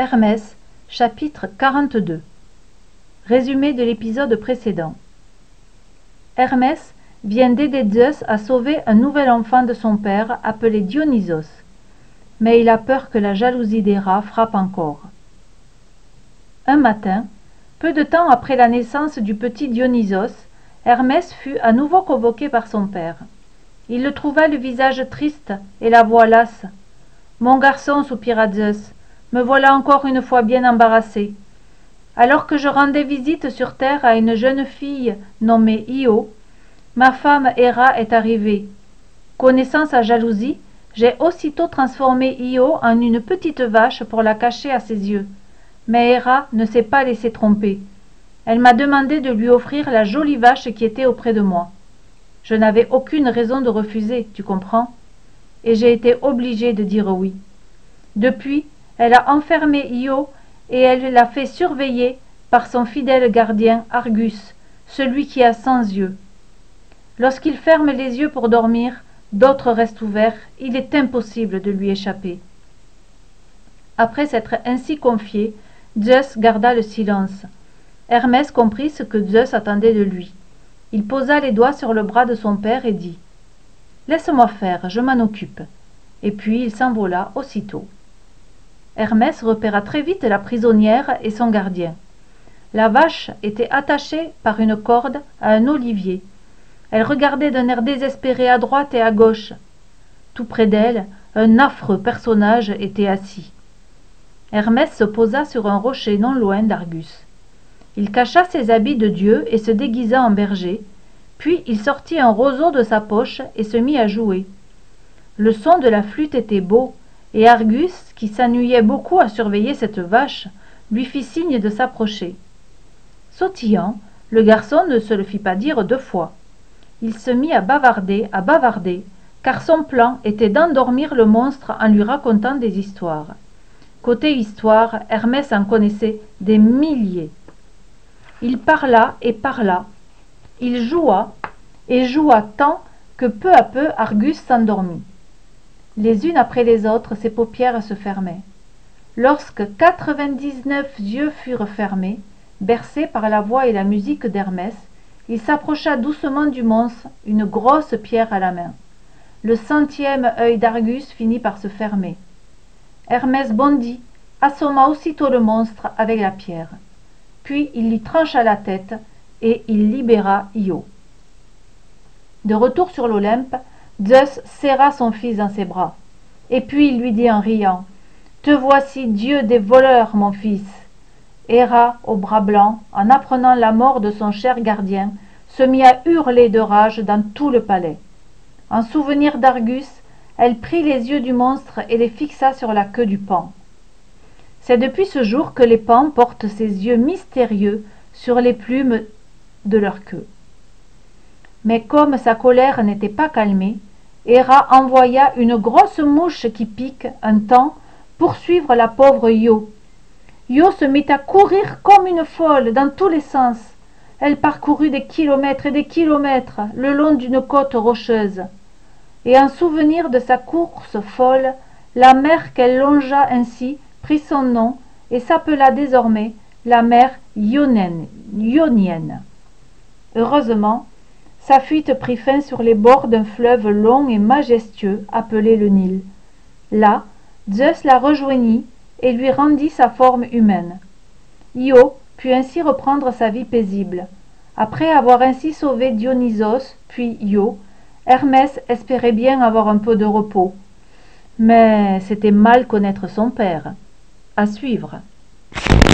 Hermès, chapitre 42 Résumé de l'épisode précédent Hermès vient d'aider Zeus à sauver un nouvel enfant de son père appelé Dionysos. Mais il a peur que la jalousie d'Héra frappe encore. Un matin, peu de temps après la naissance du petit Dionysos, Hermès fut à nouveau convoqué par son père. Il le trouva le visage triste et la voix lasse. Mon garçon, soupira Zeus, me voilà encore une fois bien embarrassé. Alors que je rendais visite sur terre à une jeune fille nommée Io, ma femme Héra est arrivée. Connaissant sa jalousie, j'ai aussitôt transformé Io en une petite vache pour la cacher à ses yeux. Mais Héra ne s'est pas laissée tromper. Elle m'a demandé de lui offrir la jolie vache qui était auprès de moi. Je n'avais aucune raison de refuser, tu comprends? Et j'ai été obligé de dire oui. Depuis, elle a enfermé Io et elle l'a fait surveiller par son fidèle gardien Argus, celui qui a cent yeux. Lorsqu'il ferme les yeux pour dormir, d'autres restent ouverts, il est impossible de lui échapper. Après s'être ainsi confié, Zeus garda le silence. Hermès comprit ce que Zeus attendait de lui. Il posa les doigts sur le bras de son père et dit Laisse-moi faire, je m'en occupe. Et puis il s'envola aussitôt. Hermès repéra très vite la prisonnière et son gardien. La vache était attachée par une corde à un olivier. Elle regardait d'un air désespéré à droite et à gauche. Tout près d'elle, un affreux personnage était assis. Hermès se posa sur un rocher non loin d'Argus. Il cacha ses habits de dieu et se déguisa en berger, puis il sortit un roseau de sa poche et se mit à jouer. Le son de la flûte était beau, et Argus, qui s'ennuyait beaucoup à surveiller cette vache, lui fit signe de s'approcher. Sautillant, le garçon ne se le fit pas dire deux fois. Il se mit à bavarder, à bavarder, car son plan était d'endormir le monstre en lui racontant des histoires. Côté histoire, Hermès en connaissait des milliers. Il parla et parla. Il joua et joua tant que peu à peu Argus s'endormit. Les unes après les autres, ses paupières se fermaient. Lorsque quatre-vingt-dix-neuf yeux furent fermés, bercés par la voix et la musique d'Hermès, il s'approcha doucement du monstre, une grosse pierre à la main. Le centième œil d'Argus finit par se fermer. Hermès bondit, assomma aussitôt le monstre avec la pierre puis il lui trancha la tête et il libéra Io. De retour sur l'Olympe, Zeus serra son fils dans ses bras. Et puis il lui dit en riant Te voici Dieu des voleurs, mon fils. Héra, au bras blanc, en apprenant la mort de son cher gardien, se mit à hurler de rage dans tout le palais. En souvenir d'Argus, elle prit les yeux du monstre et les fixa sur la queue du pan. C'est depuis ce jour que les pans portent ces yeux mystérieux sur les plumes de leur queue. Mais comme sa colère n'était pas calmée, Héra envoya une grosse mouche qui pique un temps poursuivre la pauvre Io. Io se mit à courir comme une folle dans tous les sens. Elle parcourut des kilomètres et des kilomètres le long d'une côte rocheuse. Et en souvenir de sa course folle, la mer qu'elle longea ainsi prit son nom et s'appela désormais la mer Ionienne. Heureusement, sa fuite prit fin sur les bords d'un fleuve long et majestueux appelé le Nil. Là, Zeus la rejoignit et lui rendit sa forme humaine. Io put ainsi reprendre sa vie paisible. Après avoir ainsi sauvé Dionysos, puis Io, Hermès espérait bien avoir un peu de repos. Mais c'était mal connaître son père. À suivre.